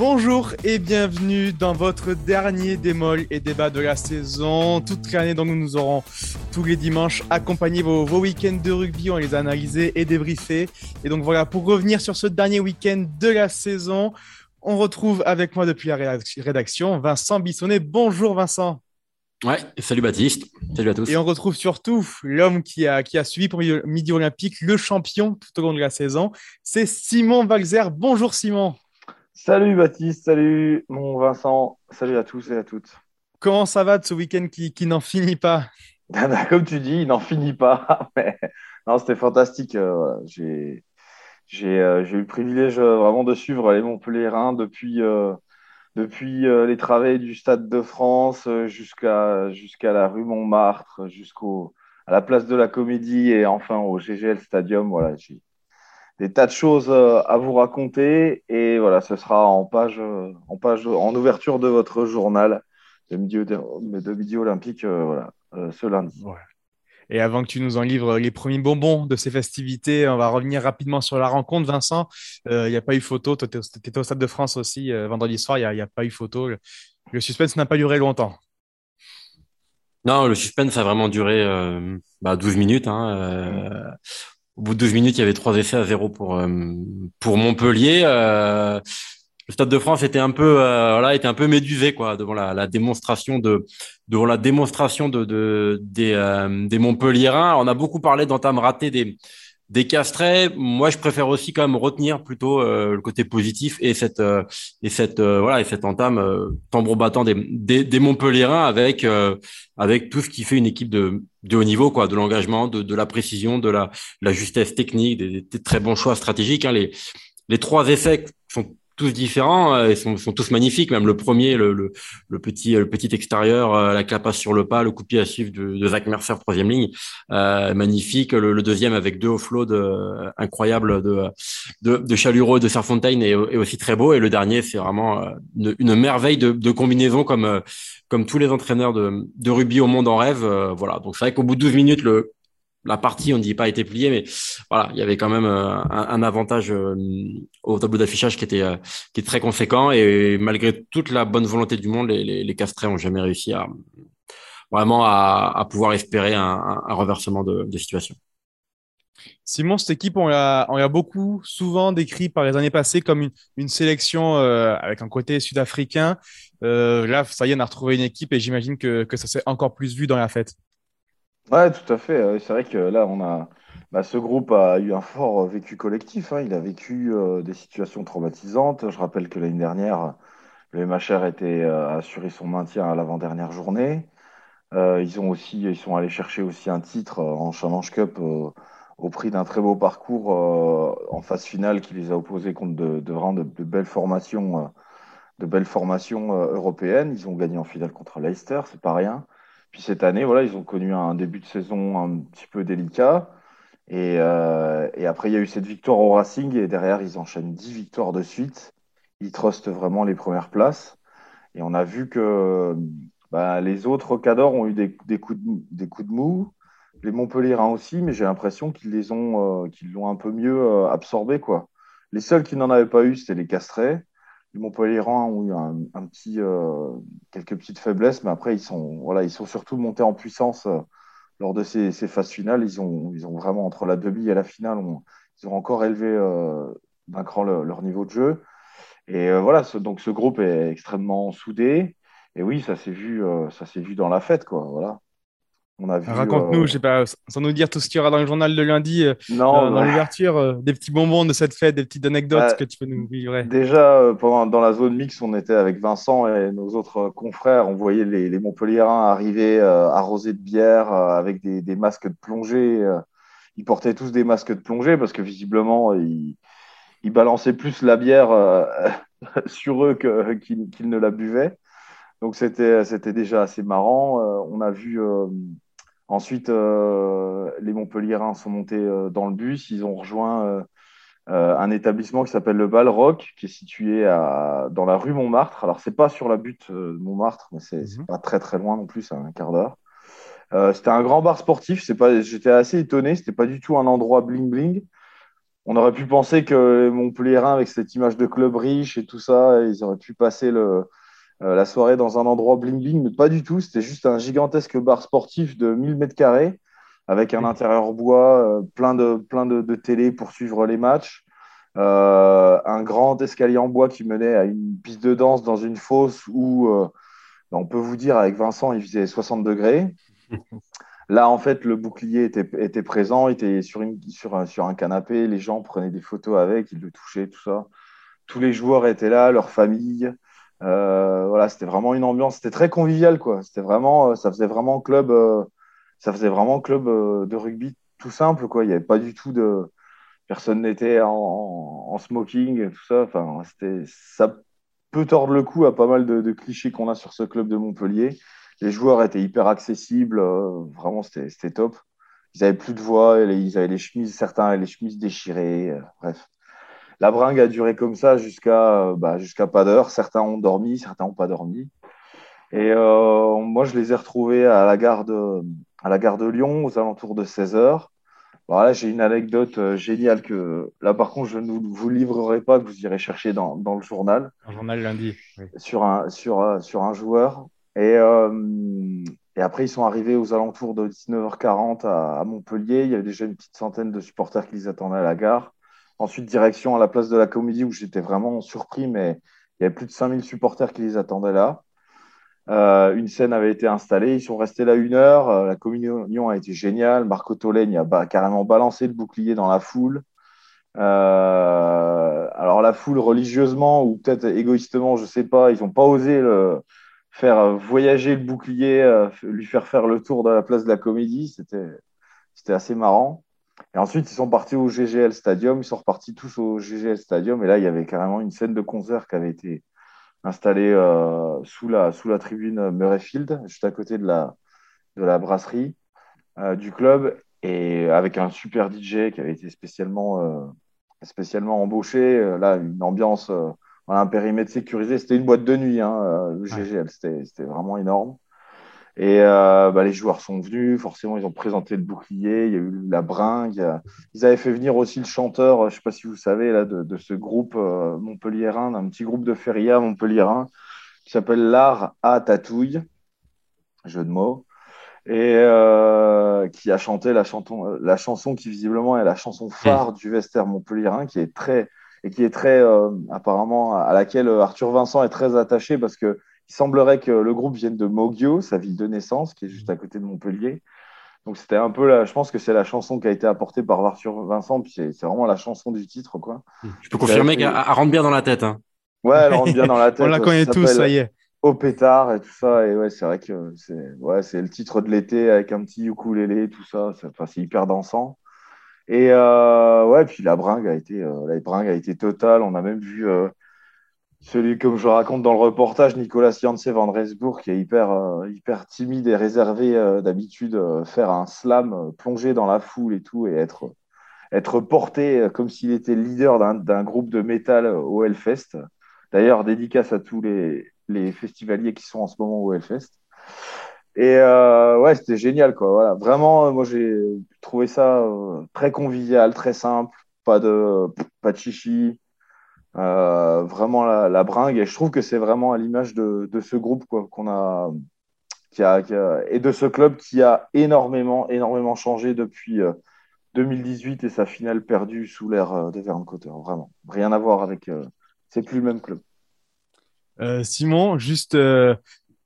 Bonjour et bienvenue dans votre dernier démol et débat de la saison. Toute l'année, donc, nous aurons tous les dimanches accompagné vos, week-ends de rugby. On les a analysés et débriefés. Et donc voilà, pour revenir sur ce dernier week-end de la saison, on retrouve avec moi depuis la rédaction Vincent Bissonnet. Bonjour Vincent. Ouais, salut Baptiste, salut à tous. Et on retrouve surtout l'homme qui a, qui a suivi pour Midi Olympique, le champion tout au long de la saison, c'est Simon Valzer. Bonjour Simon. Salut Baptiste, salut mon Vincent, salut à tous et à toutes. Comment ça va de ce week-end qui, n'en finit pas? Comme tu dis, il n'en finit pas. non, c'était fantastique. Euh, j'ai euh, j'ai eu le privilège euh, vraiment de suivre les Montpellierins depuis, depuis les travaux du Stade de France jusqu'à jusqu'à la rue Montmartre, jusqu'à la place de la Comédie et enfin au GGL Stadium. Voilà, j'ai des tas de choses euh, à vous raconter. Et voilà, ce sera en page, euh, en page, en ouverture de votre journal de midi, de midi olympique euh, voilà, ce lundi. Et avant que tu nous en livres les premiers bonbons de ces festivités, on va revenir rapidement sur la rencontre. Vincent, il n'y a pas eu photo. Tu étais au Stade de France aussi vendredi soir, il n'y a, pas eu photo. Le, suspense n'a pas duré longtemps. Non, le suspense a vraiment duré 12 bah, minutes. Hein, au bout de 12 minutes, il y avait trois essais à zéro pour, euh, pour Montpellier. Euh, le Stade de France était un peu, euh, voilà, était un peu médusé quoi devant la, la démonstration de, devant la démonstration de, de des, des Montpelliérains. On a beaucoup parlé d'entame ratée des, des moi je préfère aussi quand même retenir plutôt euh, le côté positif et cette euh, et cette euh, voilà et cette entame tambour battant des des, des Montpellierins avec avec tout ce qui fait une équipe de de haut niveau quoi, de l'engagement, de, de la précision, de la la justesse technique, des, des très bons choix stratégiques. Hein. Les les trois effets sont tous différents, euh, ils sont, tous magnifiques. Même le premier, le, le, le petit, le petit extérieur, euh, la clapasse sur le pas, le coup à suivre de, de Zach Mercer troisième ligne, euh, magnifique. Le, le, deuxième avec deux offloads euh, incroyables de, de, de Chalureau et de Serfontaine est, est, aussi très beau. Et le dernier, c'est vraiment une, une, merveille de, de combinaison comme comme tous les entraîneurs de, de rugby au monde en rêve. voilà. Donc c'est vrai qu'au bout de 12 minutes, le la partie, on ne dit pas été pliée, mais voilà, il y avait quand même euh, un, avantage euh, au tableau d'affichage qui était euh, très conséquent et malgré toute la bonne volonté du monde, les, les, castrés ont jamais réussi à vraiment à, pouvoir espérer un, un reversement de, situation. Simon, cette équipe, on l'a, beaucoup souvent décrit par les années passées comme une, sélection avec un côté sud-africain. là, ça y est, on a retrouvé une équipe et j'imagine que ça s'est encore plus vu dans la fête. Ouais, tout à fait. C'est vrai que là, on a, bah, ce groupe a eu un fort vécu collectif. Hein. Il a vécu euh, des situations traumatisantes. Je rappelle que l'année dernière, le MHR était euh, assuré son maintien à l'avant-dernière journée. Euh, ils ont aussi, ils sont allés chercher aussi un titre en Challenge Cup au prix d'un très beau parcours en phase finale qui les a opposés contre de belles formations, de belles formations européennes. Ils ont gagné en finale contre Leicester, c'est pas rien. Puis cette année, voilà, ils ont connu un début de saison un petit peu délicat. Et, euh, après, il y a eu cette victoire au Racing et derrière, ils enchaînent 10 victoires de suite. Ils trustent vraiment les premières places. Et on a vu que bah, les autres cadors ont eu des, coups de, mou. Les Montpellierins aussi, mais j'ai l'impression qu'ils ont, euh, l'ont un peu mieux euh, absorbé. Les seuls qui n'en avaient pas eu, c'était les Castrés les Montpellierans ont eu euh, quelques petites faiblesses, mais après, ils sont, voilà, ils sont surtout montés en puissance euh, lors de ces, ces, phases finales. Ils ont, ils ont vraiment, entre la demi et la finale, ils ont encore élevé euh, d'un cran leur niveau de jeu. Et voilà, donc ce groupe est extrêmement soudé. Et oui, ça s'est vu, ça s'est vu dans la fête, quoi. Voilà. Raconte-nous, euh, je sais pas, sans nous dire tout ce qu'il y aura dans le journal de lundi, euh, dans, l'ouverture, euh, des petits bonbons de cette fête, des petites anecdotes que tu peux nous livrer. Déjà, pendant, dans la zone mix, on était avec Vincent et nos autres confrères. On voyait les, les Montpellierins arriver arrosés de bière avec des, des, masques de plongée. ils portaient tous des masques de plongée parce que visiblement, ils, ils balançaient plus la bière sur eux qu'ils ne la buvaient. Donc c'était déjà assez marrant. on a vu Ensuite, euh, les Montpellierins sont montés euh, dans le bus. Ils ont rejoint euh, un établissement qui s'appelle le Balrock, qui est situé dans la rue Montmartre. Alors, c'est pas sur la butte de Montmartre, mais c'est n'est mhm. pas très très loin non plus, c'est un quart d'heure. c'était un grand bar sportif. J'étais assez étonné. C'était pas du tout un endroit bling bling. on aurait pu penser que Montpellierin, avec cette image de club riche et tout ça, ils auraient pu passer le, la soirée dans un endroit bling-bling, mais pas du tout. C'était juste un gigantesque bar sportif de 1000 mètres carrés avec un intérieur bois, plein, de, plein de, de télé pour suivre les matchs. Euh, un grand escalier en bois qui menait à une piste de danse dans une fosse où, euh, on peut vous dire, avec Vincent, il faisait 60 degrés. Là, en fait, le bouclier était, était présent, il était sur, une, sur, un, sur un canapé, les gens prenaient des photos avec, ils le touchaient, tout ça. Tous les joueurs étaient là, leur famille. Euh, voilà, c'était vraiment une ambiance, c'était très convivial, quoi. C'était vraiment, ça faisait vraiment club, ça faisait vraiment club de rugby tout simple, quoi. Il n'y avait pas du tout de, personne n'était en, smoking, tout ça. Enfin, c'était, ça peut tordre le cou à pas mal de, clichés qu'on a sur ce club de Montpellier. Les joueurs étaient hyper accessibles, euh, vraiment, c'était, top. Ils avaient plus de voix, ils avaient les chemises, certains avaient les chemises déchirées, euh, bref. La bringue a duré comme ça jusqu'à bah, jusqu'à pas d'heure. Certains ont dormi, certains n'ont pas dormi. Et euh, moi, je les ai retrouvés à la gare de, à la gare de Lyon aux alentours de 16 heures. Alors là, j'ai une anecdote euh, géniale que là, par contre, je ne vous livrerai pas, que vous irez chercher dans, dans le journal. Un journal lundi. Sur, un, sur, euh, sur un joueur. Et, euh, et après, ils sont arrivés aux alentours de 19h40 à, Montpellier. Il y avait déjà une petite centaine de supporters qui les attendaient à la gare. Ensuite, direction à la place de la Comédie où j'étais vraiment surpris, mais il y avait plus de 5000 supporters qui les attendaient là. Euh, une scène avait été installée, ils sont restés là une heure. Euh, la communion a été géniale. Marco Tolègne a carrément balancé le bouclier dans la foule. Euh, alors la foule religieusement ou peut-être égoïstement, je sais pas, ils n'ont pas osé faire voyager le bouclier, lui faire faire le tour de la place de la Comédie. C'était assez marrant. Et ensuite, ils sont partis au GGL Stadium. Ils sont repartis tous au GGL Stadium. Et là, il y avait carrément une scène de concert qui avait été installé euh, sous, la, sous la tribune Murrayfield, juste à côté de la, de la brasserie euh, du club, et avec un super DJ qui avait été spécialement, euh, spécialement embauché. Là, une ambiance, un périmètre sécurisé. C'était une boîte de nuit, hein, le GGL, c'était vraiment énorme. Et euh, bah, les joueurs sont venus, forcément, ils ont présenté le bouclier, il y a eu la bringue. Ils avaient fait venir aussi le chanteur, je ne sais pas si vous savez, là, de, ce groupe euh, montpelliérain, d'un petit groupe de feria montpelliérain, qui s'appelle L'Art à Tatouille, jeu de mots, et euh, qui a chanté la, chanson, la chanson qui visiblement est la chanson phare du Vester montpelliérain, qui est très et qui est très apparemment à laquelle Arthur Vincent est très attaché parce que il semblerait que le groupe vienne de Mogio, sa ville de naissance, qui est juste à côté de Montpellier. Donc c'était un peu là, je pense que c'est la chanson qui a été apportée par Arthur Vincent, puis c'est vraiment la chanson du titre, quoi. Je peux confirmer qu'elle rentre bien dans la tête. Hein. Ouais, elle rentre bien dans la tête. On la connaît tous, ça y est. Au pétard et tout ça, et ouais, c'est vrai que c'est ouais, c'est le titre de l'été avec un petit ukulélé, tout ça. C'est hyper dansant. Et euh, ouais, puis la bringue a été, euh, la bringue a été totale. On a même vu euh, celui, comme je raconte dans le reportage, Nicolas Janse Van Resbourg, qui est hyper, euh, hyper timide et réservé euh, d'habitude, euh, faire un slam, plonger dans la foule et tout, et être, être porté comme s'il était leader d'un groupe de métal au Hellfest. D'ailleurs, dédicace à tous les, les, festivaliers qui sont en ce moment au Hellfest. Et ouais, c'était génial, quoi. Voilà. Vraiment, moi, j'ai trouvé ça très convivial, très simple, pas de, pas de chichi euh, vraiment la, bringue. Et je trouve que c'est vraiment à l'image de, ce groupe qu'on a, qui a, et de ce club qui a énormément, énormément changé depuis 2018 euh, et sa finale perdue sous l'ère euh, de Verne Cotter. Vraiment, rien à voir avec. c'est plus le même club. Simon, juste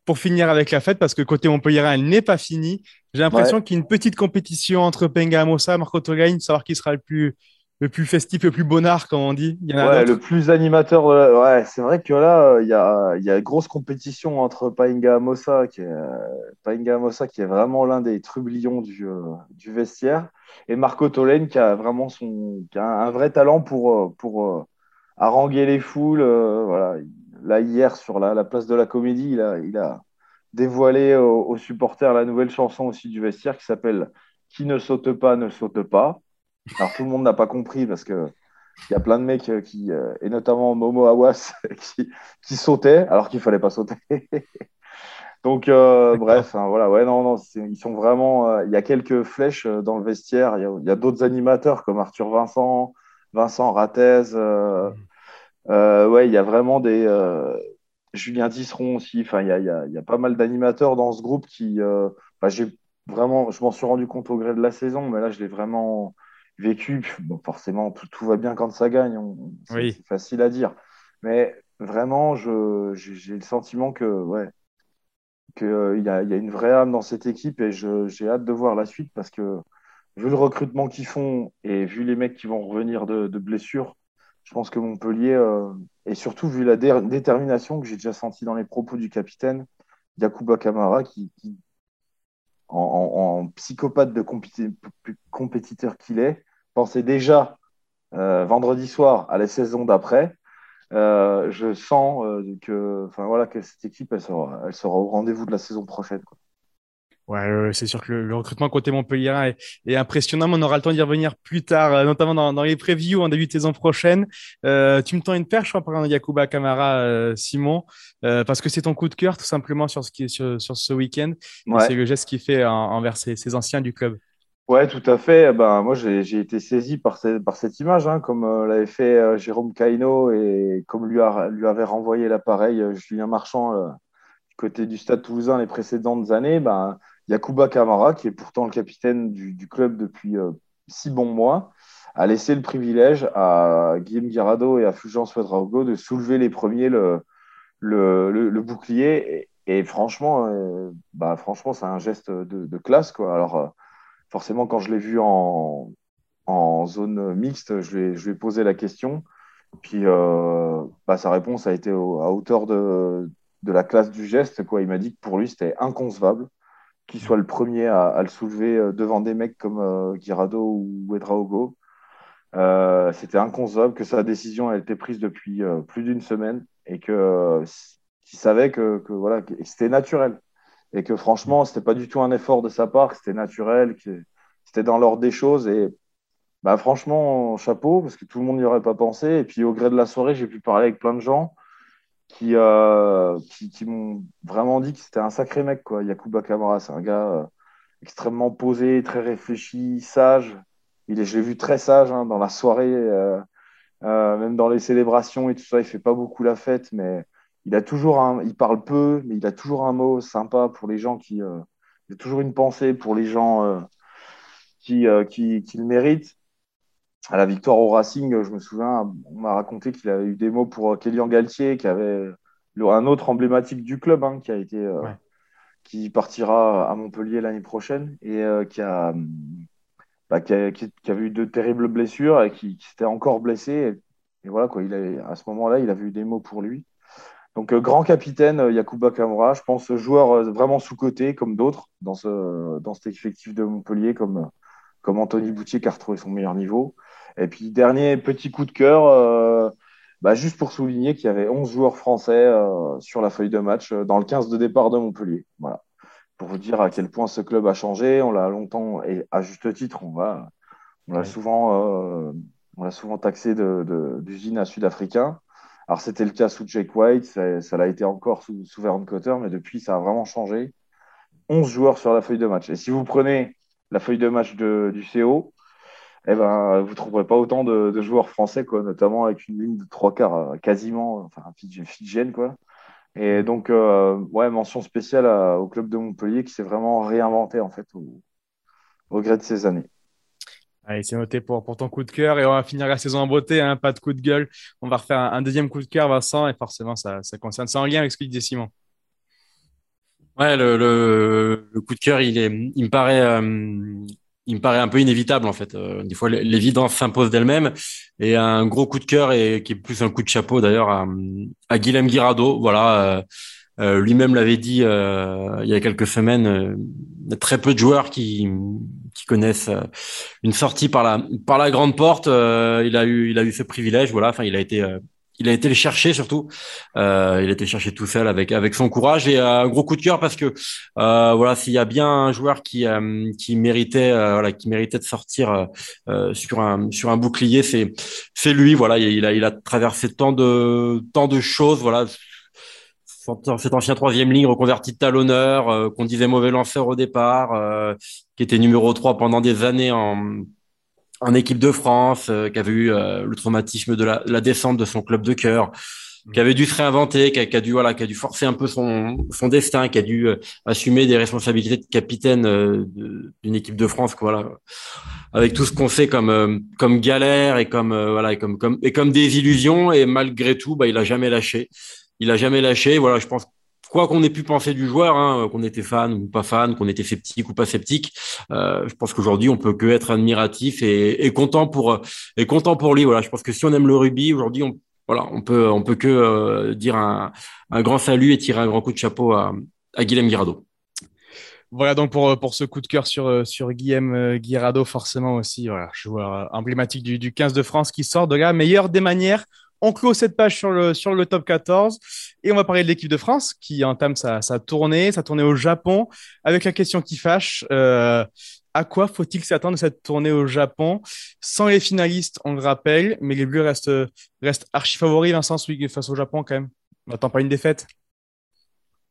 pour finir avec la fête, parce que côté Montpellier, elle n'est pas finie. J'ai l'impression qu'il y a une petite compétition entre Penga Amosa, Marco Togain, savoir qui sera le plus le plus festif, le plus bonnard, comme on dit. Il y en a ouais, le plus animateur. Ouais, c'est vrai que là, il y a, il y a grosse compétition entre Painga Mossa, qui est, Painga Mossa, qui est vraiment l'un des trublions du, euh, du vestiaire, et Marco Tolen, qui a vraiment son, qui a un vrai talent pour, euh, pour euh, haranguer les foules. voilà. Là, hier, sur la, la, place de la Comédie, il a, il a dévoilé aux supporters la nouvelle chanson aussi du vestiaire qui s'appelle Qui ne saute pas ne saute pas. Alors tout le monde n'a pas compris parce que il y a plein de mecs euh, qui, euh, et notamment Momo Awas, qui, qui sautaient alors qu'il fallait pas sauter. Donc euh, bref, hein, voilà, ouais, non, non, ils sont vraiment. Il y a quelques flèches dans le vestiaire. Il y a, d'autres animateurs comme Arthur Vincent, Vincent Ratez. ouais, il y a vraiment des Julien Tisseron aussi. Enfin, il y a, y a, pas mal d'animateurs dans ce groupe qui. j'ai vraiment, je m'en suis rendu compte au gré de la saison, mais là, je l'ai vraiment vécu. Bon, forcément, tout, tout, va bien quand ça gagne. C'est facile à dire. Mais vraiment, j'ai le sentiment que, ouais, qu'il euh, y, a, y, a, une vraie âme dans cette équipe et j'ai hâte de voir la suite parce que vu le recrutement qu'ils font et vu les mecs qui vont revenir de, de blessures, je pense que Montpellier, euh, et surtout vu la détermination que j'ai déjà sentie dans les propos du capitaine, Yacouba Kamara, qui, qui en, psychopathe de compétiteur qu'il est, pensait déjà euh, vendredi soir à la saison d'après. Euh, je sens euh, que, voilà, que cette équipe, sera, au rendez-vous de la saison prochaine. Ouais, c'est sûr que le, recrutement côté Montpellier est, impressionnant. Mais on aura le temps d'y revenir plus tard, euh, notamment dans, dans, les previews en début de saison prochaine. Euh, tu me tends une perche, je crois, par Yacouba Camara, euh, Simon, euh, parce que c'est ton coup de cœur, tout simplement, sur ce, qui, sur, sur ce week-end. C'est le geste qu'il fait envers ses, ses, anciens du club. Ouais, tout à fait. Ben, moi, j'ai été saisi par, par cette image, hein, comme l'avait fait Jérôme Caino et comme lui, a, lui avait renvoyé l'appareil Julien Marchand du côté du Stade Toulousain les précédentes années. Ben, Yacouba Kamara, qui est pourtant le capitaine du, club depuis euh, six bons mois, a laissé le privilège à Guillaume Guirado et à Fulgence Ouedraogo de soulever les premiers le, bouclier. Et, franchement, euh, bah, franchement, c'est un geste de, classe. Quoi. Alors, euh, forcément, quand je l'ai vu en, zone mixte, je lui, ai, posé la question. Puis bah, sa réponse a été à hauteur de, de la classe du geste. Quoi. Il m'a dit que pour lui, c'était inconcevable qu'il soit le premier à, le soulever euh, devant des mecs comme euh, Girado ou Wedraogo. Euh, c'était inconcevable que sa décision a été prise depuis plus d'une semaine et qu'il savait que, voilà que c'était naturel. Et que franchement c'était pas du tout un effort de sa part, c'était naturel, que c'était dans l'ordre des choses. Et bah franchement chapeau parce que tout le monde n'y aurait pas pensé. Et puis au gré de la soirée j'ai pu parler avec plein de gens qui, euh, qui, qui m'ont vraiment dit que c'était un sacré mec, quoi. Yacouba Kamara, c'est un gars euh, extrêmement posé, très réfléchi, sage. Il est, je l'ai vu très sage hein, dans la soirée, euh, même dans les célébrations et tout ça. Il fait pas beaucoup la fête, mais il a toujours un, il parle peu, mais il a toujours un mot sympa pour les gens qui, il a toujours une pensée pour les gens qui, qui, qui le méritent à la victoire au Racing, je me souviens, on m'a raconté qu'il avait eu des mots pour Kélian Galtier, qui avait un autre emblématique du club, hein, qui a été, euh, qui partira à Montpellier l'année prochaine et euh, qui a, bah, qui, avait eu de terribles blessures et qui, s'était encore blessé. Et, voilà quoi, il a, à ce moment-là, il avait eu des mots pour lui. Donc euh, grand capitaine Yacouba Kamura, je pense joueur vraiment sous côté comme d'autres dans ce dans cet effectif de Montpellier, comme comme Anthony Boutier qui a retrouvé son meilleur niveau. Et puis, dernier petit coup de cœur, euh, bah, juste pour souligner qu'il y avait 11 joueurs français euh, sur la feuille de match euh, dans le 15 de départ de Montpellier. Voilà. Pour vous dire à quel point ce club a changé, on l'a longtemps, et à juste titre, on va, on l'a souvent, on l'a souvent taxé d'usine de, à sud-africain. Alors, c'était le cas sous Jake White, ça, l'a été encore sous, sous Vern Cotter, mais depuis, ça a vraiment changé. 11 joueurs sur la feuille de match. Et si vous prenez la feuille de match de, du CO, eh ben, vous trouverez pas autant de, joueurs français, quoi, notamment avec une ligne de trois quarts euh, quasiment, enfin, fidjienne, quoi. Et donc, euh, ouais, mention spéciale au club de Montpellier qui s'est vraiment réinventé, en fait, au, gré de ces années. Allez, c'est noté pour, pour ton coup de cœur et on va finir la saison en beauté, hein, pas de coup de gueule. On va refaire un, deuxième coup de cœur, Vincent, et forcément, ça, ça concerne ça en lien avec ce que disait Simon. Ouais, le, le, coup de cœur, il est, il me paraît, euh, il me paraît un peu inévitable en fait. Euh, des fois, l'évidence s'impose d'elle-même. Et un gros coup de cœur et qui est plus un coup de chapeau d'ailleurs à, à Guilhem Guirado. Voilà, euh, euh lui-même l'avait dit euh, il y a quelques semaines. très peu de joueurs qui, qui connaissent une sortie par la par la grande porte. il a eu il a eu ce privilège. Voilà, enfin, il a été il a été le chercher surtout. Euh, il a été le chercher tout seul avec avec son courage et un gros coup de cœur parce que euh, voilà s'il y a bien un joueur qui euh, qui méritait euh, voilà qui méritait de sortir euh, sur un sur un bouclier c'est c'est lui voilà il a il a traversé tant de tant de choses voilà cet ancien troisième ligne reconverti de talonneur qu'on disait mauvais lanceur au départ qui était numéro 3 pendant des années en en équipe de France, euh, qui avait eu euh, le traumatisme de la, la, descente de son club de cœur, qui avait dû se réinventer, qui a, qui a, dû voilà, qui a dû forcer un peu son son destin, qui a dû euh, assumer des responsabilités de capitaine euh, d'une équipe de France, voilà, avec tout ce qu'on sait comme comme galère et comme voilà et comme comme et comme des illusions et malgré tout, bah il a jamais lâché, il a jamais lâché. Voilà, je pense quoi qu'on ait pu penser du joueur, hein, qu'on était fan ou pas fan, qu'on était sceptique ou pas sceptique, euh, je pense qu'aujourd'hui on peut que être admiratif et, content pour et content pour lui. Voilà, je pense que si on aime le rugby aujourd'hui, on voilà, on peut on peut que euh, dire un, grand salut et tirer un grand coup de chapeau à, à Guillaume Guirado. Voilà donc pour, pour ce coup de cœur sur, sur Guillaume Guirado, forcément aussi, joueur emblématique du, du 15 de France qui sort de la meilleure des manières. On clôt cette page sur le, top 14 et on va parler de l'équipe de France qui entame sa, sa, tournée, sa tournée au Japon avec la question qui fâche. Euh, à quoi faut-il s'attendre de cette tournée au Japon? Sans les finalistes, on le rappelle, mais les Bleus restent, restent archi favoris, Vincent, face au Japon quand même. On n'attend pas une défaite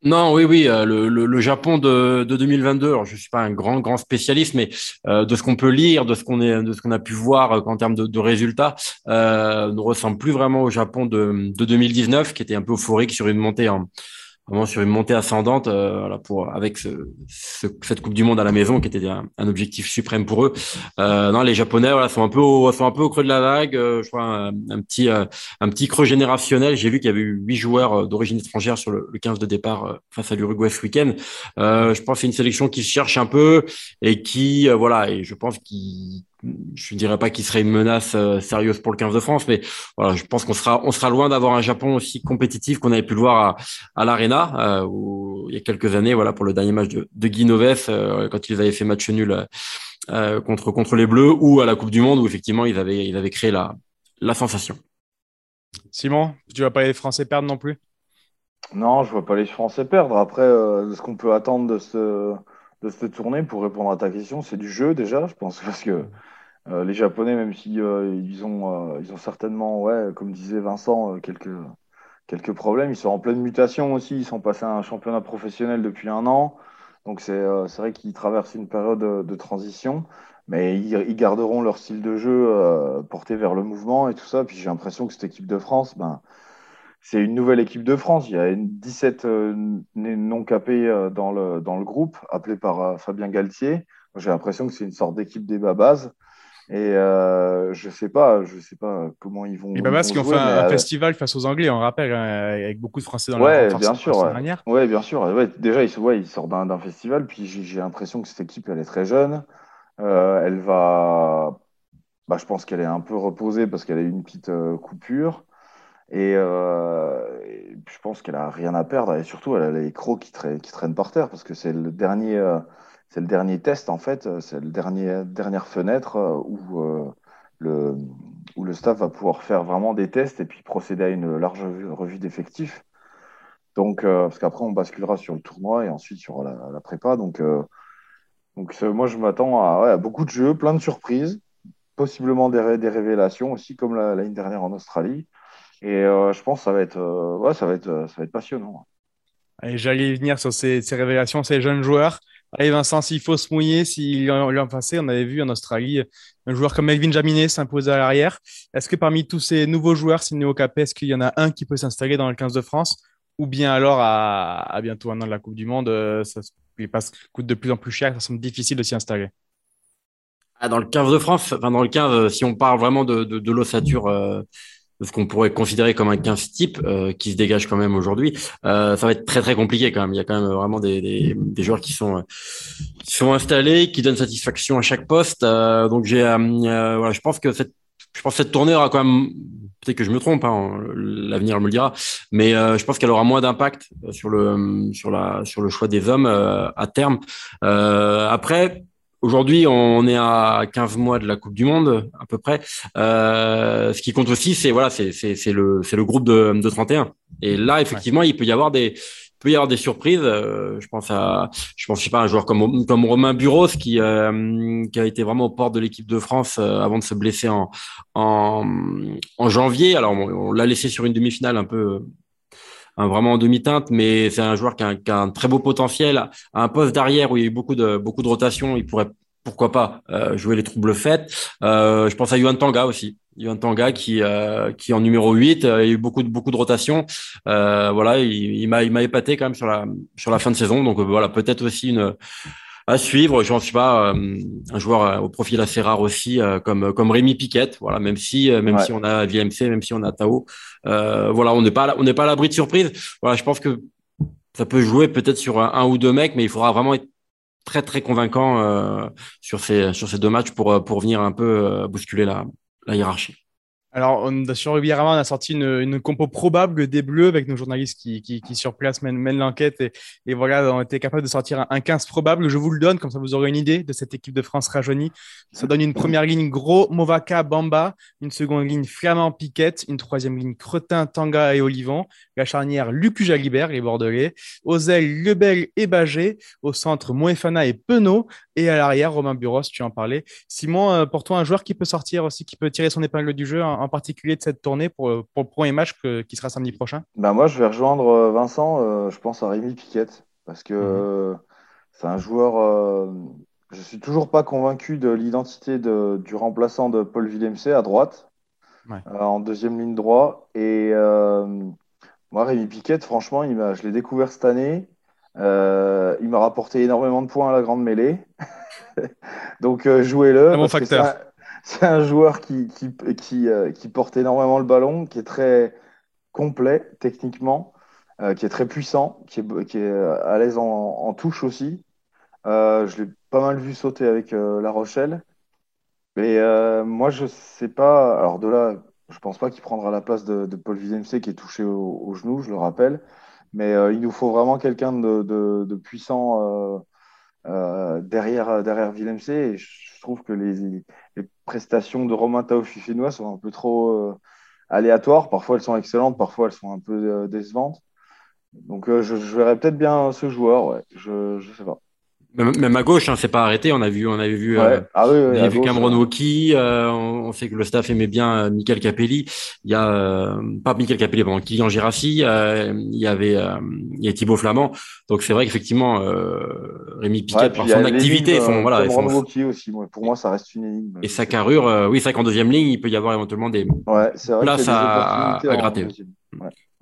non, oui, oui, euh, le, Japon de, de 2022. Alors, je suis pas un grand, grand spécialiste, mais euh, de ce qu'on peut lire, de ce qu'on est, de ce qu'on a pu voir euh, en termes de, de résultats, ne ressemble plus vraiment au Japon de, de 2019, qui était un peu euphorique sur une montée en, vraiment sur une montée ascendante euh, voilà, pour avec ce, ce, cette Coupe du Monde à la maison qui était un, un objectif suprême pour eux. Euh, non, les Japonais voilà, sont un peu au, sont un peu au creux de la vague. Euh, je crois un, petit euh, un petit creux générationnel. J'ai vu qu'il y avait eu huit joueurs euh, d'origine étrangère sur le, le 15 de départ face à l'Uruguay ce week-end. je pense que c'est une sélection qui se cherche un peu et qui voilà et je pense qu'il je ne dirais pas qu'il serait une menace euh, sérieuse pour le 15 de France, mais voilà, je pense qu'on sera, on sera loin d'avoir un Japon aussi compétitif qu'on avait pu le voir à, à l'Arena, euh, où, il y a quelques années, voilà, pour le dernier match de, de Guy Noves, euh, quand ils avaient fait match nul euh, contre contre les Bleus, ou à la Coupe du Monde, où effectivement ils avaient, ils avaient créé la, la sensation. Simon, tu vas pas les Français perdre non plus? Non, je vois pas les Français perdre. Après, euh, ce qu'on peut attendre de ce de cette tournée, pour répondre à ta question, c'est du jeu déjà, je pense, parce que euh, les Japonais, même si euh, ils ont, euh, ils ont certainement, ouais, comme disait Vincent, quelques, quelques problèmes, ils sont en pleine mutation aussi. Ils sont passés à un championnat professionnel depuis un an. Donc c'est vrai qu'ils traversent une période de, transition, mais ils, garderont leur style de jeu porté vers le mouvement et tout ça. Puis j'ai l'impression que cette équipe de France, ben, c'est une nouvelle équipe de France. Il y a une 17 non capés dans le, dans le groupe, appelé par Fabien Galtier. J'ai l'impression que c'est une sorte d'équipe des babas. Et euh, je sais pas, je sais pas comment ils vont. Les Babas qui ont fait un, festival face aux Anglais, on rappelle, hein, avec beaucoup de Français dans ouais, la bien sûr, ouais, bien sûr. Ouais, déjà, ils, ouais, ils sortent d'un festival, puis j'ai l'impression que cette équipe, elle est très jeune. Euh, elle va, bah, je pense qu'elle est un peu reposée parce qu'elle a eu une petite euh, coupure. Et, euh, je pense qu'elle a rien à perdre. Et surtout, elle a les crocs qui, tra qui traînent par terre parce que c'est le dernier euh, c'est le dernier test en fait, c'est la dernière, dernière fenêtre euh, où, le, où le staff va pouvoir faire vraiment des tests et puis procéder à une large revue d'effectifs. Donc, parce qu'après on basculera sur le tournoi et ensuite sur la, prépa. Donc, donc moi je m'attends à, beaucoup de jeux, plein de surprises, possiblement des, des révélations aussi comme l'année dernière en Australie. Et euh, je pense que ça va être, ouais, ça va être, ça va être passionnant. J'allais venir sur ces, ces révélations, ces jeunes joueurs. Allez Vincent, s'il faut se mouiller, s'il lui en passé, on avait vu en Australie un joueur comme Melvin Jaminet s'imposer à l'arrière. Est-ce que parmi tous ces nouveaux joueurs signés au Capet, est-ce qu'il y en a un qui peut s'installer dans le 15 de France? Ou bien alors à, à, bientôt un an de la Coupe du Monde, euh, ça, il passe, coûte de plus en plus cher, ça semble difficile de s'y installer. Ah, dans le 15 de France, enfin dans le 15, si on parle vraiment de, de, de l'ossature euh, ce qu'on pourrait considérer comme un 15 type euh, qui se dégage quand même aujourd'hui, euh, ça va être très très compliqué quand même. Il y a quand même vraiment des, des, des joueurs qui sont qui sont installés, qui donnent satisfaction à chaque poste. Euh, donc j'ai euh, euh, voilà, je pense que cette je pense que cette tournée aura quand même peut-être que je me trompe, hein, l'avenir me le dira, mais je pense qu'elle aura moins d'impact sur le sur la sur le choix des hommes à terme. après Aujourd'hui, on est à 15 mois de la Coupe du Monde, à peu près. Euh, ce qui compte aussi, c'est voilà, c'est le c'est le groupe de, de 31. Et là, effectivement, ouais. il peut y avoir des il peut y avoir des surprises. Euh, je pense à je pense je sais pas un joueur comme comme Romain Buros qui euh, qui a été vraiment au port de l'équipe de France euh, avant de se blesser en en, en janvier. Alors on, on l'a laissé sur une demi-finale un peu un, vraiment en demi-teinte, mais c'est un joueur qui a, un, qui a, un, très beau potentiel. À un poste d'arrière où il y a eu beaucoup de beaucoup de rotation, il pourrait pourquoi pas jouer les troubles faits. je pense à Yuan Tanga aussi. Yuan Tanga qui qui est en numéro 8, il y a eu beaucoup de beaucoup de rotation. voilà, il, il m'a il m'a épaté quand même sur la sur la fin de saison. Donc voilà, peut-être aussi une à suivre. Je ne suis pas un joueur au profil assez rare aussi, comme comme Rémi Piquet. Voilà, même si même si on a VMC, même si on a Tao, voilà, on n'est pas on n'est pas à l'abri de surprise. Voilà, je pense que ça peut jouer peut-être sur un, ou deux mecs, mais il faudra vraiment être très très convaincant euh, sur ces sur ces deux matchs pour pour venir un peu euh, bousculer la, la hiérarchie. Alors, on, sur on a sorti une, une, compo probable des Bleus avec nos journalistes qui, qui, qui sur place mènent, mènent l'enquête et, et, voilà, on était capable de sortir un, 15 probable. Je vous le donne, comme ça vous aurez une idée de cette équipe de France rajeunie. Ça donne une première ligne Gros, Movaka, Bamba, une seconde ligne Flamand, Piquette, une troisième ligne Cretin, Tanga et Olivon, la charnière Lucu Jalibert, les Bordelais, aux ailes Lebel et Bagé, au centre Moefana et Penaud, et à l'arrière Romain Buros, tu en parlais. Simon, euh, pour toi, un joueur qui peut sortir aussi, qui peut tirer son épingle du jeu, en particulier de cette tournée pour, pour le premier match qui sera samedi prochain? Bah Moi, je vais rejoindre euh, Vincent. Euh, je pense à Rémi Piquette parce que mhm. c'est un joueur. Euh, je suis toujours pas convaincu de l'identité du remplaçant de Paul Villemc à droite, en deuxième ligne droit. Et moi, Rémi Piquette, franchement, il je l'ai découvert cette année. Il m'a rapporté énormément de points à la grande mêlée. Donc, jouez-le. Mon facteur c'est un joueur qui, qui, qui, euh, qui, porte énormément le ballon, qui est très complet techniquement, euh, qui est très puissant, qui est, euh, à l'aise en, en, touche aussi. je l'ai pas mal vu sauter avec La Rochelle. Mais moi, je sais pas. Alors, de là, je pense pas qu'il prendra la place de, de Paul Villemc qui est touché au, au, genou, je le rappelle. Mais il nous faut vraiment quelqu'un de, de, de, puissant derrière, derrière. Et je trouve que les, prestations de Romain Taofifinois sont un peu trop euh, aléatoires. Parfois, elles sont excellentes, parfois, elles sont un peu euh, décevantes. Donc, euh, je, je, verrais peut-être bien ce joueur, ouais. Je ne sais pas. Même à gauche, hein, c'est pas arrêté. On a vu, on avait vu, euh, ah oui, oui, on vu Cameron Wauki. Euh, on, sait que le staff aimait bien euh, Michael Capelli. Il y a euh, pas Michael Capelli, pardon, Kylian Girassi. il y avait, il y a Thibaut Flamand. Donc c'est vrai qu'effectivement, Rémi Piquet par son activité, son voilà. Cameron Wauki aussi. pour moi, ça reste une énigme. Et sa carrure, oui, c'est vrai qu'en deuxième ligne, il peut y avoir éventuellement des ouais, places à, à, gratter.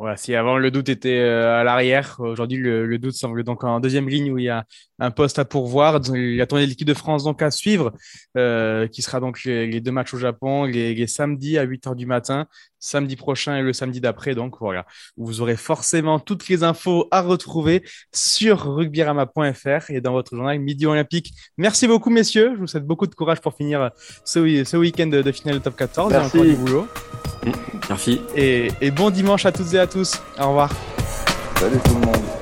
Voilà, si avant le doute était euh, à l'arrière, aujourd'hui le, doute semble donc en deuxième ligne où il y a un poste à pourvoir. Il y a tourné l'équipe de France donc à suivre, euh, qui sera donc les, deux matchs au Japon, les, les samedis à 8 heures du matin, samedi prochain et le samedi d'après. Donc voilà, vous aurez forcément toutes les infos à retrouver sur rugbyrama.fr et dans votre journal Midi Olympique. Merci beaucoup messieurs, je vous souhaite beaucoup de courage pour finir ce, ce week-end de, finale de top 14. Merci. du boulot. Merci. Et, et bon dimanche à toutes et à tous. Au revoir. Salut tout le monde.